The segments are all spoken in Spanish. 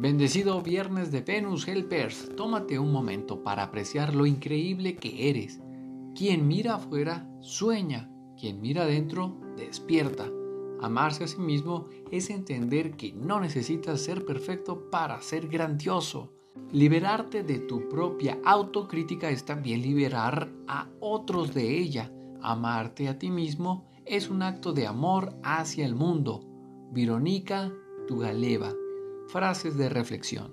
Bendecido viernes de Venus Helpers, tómate un momento para apreciar lo increíble que eres. Quien mira afuera sueña, quien mira adentro despierta. Amarse a sí mismo es entender que no necesitas ser perfecto para ser grandioso. Liberarte de tu propia autocrítica es también liberar a otros de ella. Amarte a ti mismo es un acto de amor hacia el mundo. Vironica Tugaleva frases de reflexión.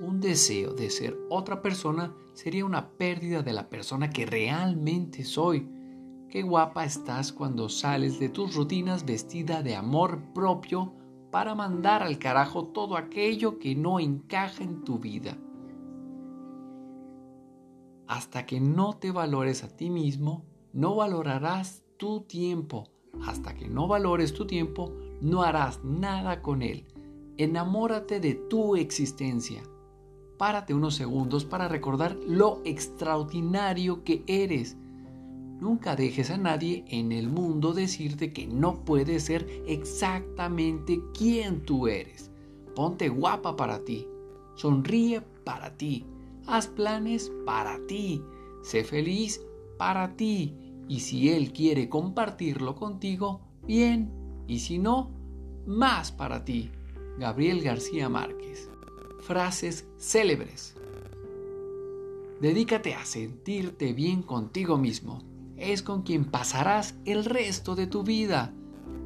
Un deseo de ser otra persona sería una pérdida de la persona que realmente soy. Qué guapa estás cuando sales de tus rutinas vestida de amor propio para mandar al carajo todo aquello que no encaja en tu vida. Hasta que no te valores a ti mismo, no valorarás tu tiempo. Hasta que no valores tu tiempo, no harás nada con él. Enamórate de tu existencia. Párate unos segundos para recordar lo extraordinario que eres. Nunca dejes a nadie en el mundo decirte que no puedes ser exactamente quien tú eres. Ponte guapa para ti. Sonríe para ti. Haz planes para ti. Sé feliz para ti. Y si Él quiere compartirlo contigo, bien. Y si no, más para ti. Gabriel García Márquez. Frases célebres. Dedícate a sentirte bien contigo mismo. Es con quien pasarás el resto de tu vida.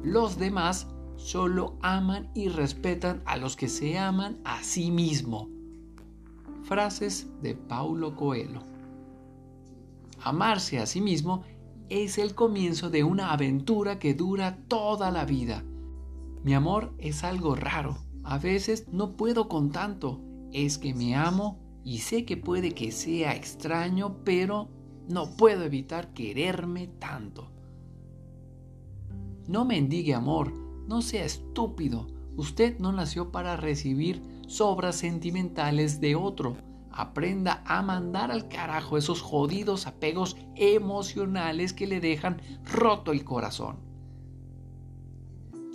Los demás solo aman y respetan a los que se aman a sí mismo. Frases de Paulo Coelho. Amarse a sí mismo es el comienzo de una aventura que dura toda la vida. Mi amor es algo raro. A veces no puedo con tanto. Es que me amo y sé que puede que sea extraño, pero no puedo evitar quererme tanto. No mendigue amor, no sea estúpido. Usted no nació para recibir sobras sentimentales de otro. Aprenda a mandar al carajo esos jodidos apegos emocionales que le dejan roto el corazón.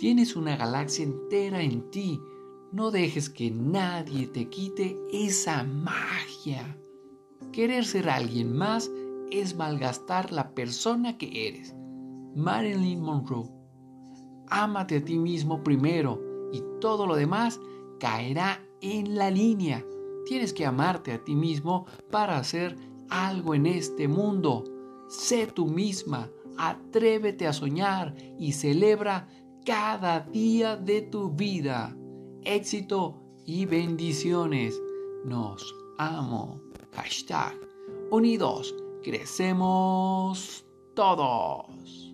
Tienes una galaxia entera en ti. No dejes que nadie te quite esa magia. Querer ser alguien más es malgastar la persona que eres. Marilyn Monroe. Ámate a ti mismo primero y todo lo demás caerá en la línea. Tienes que amarte a ti mismo para hacer algo en este mundo. Sé tú misma, atrévete a soñar y celebra cada día de tu vida. Éxito y bendiciones. Nos amo. Hashtag unidos. Crecemos todos.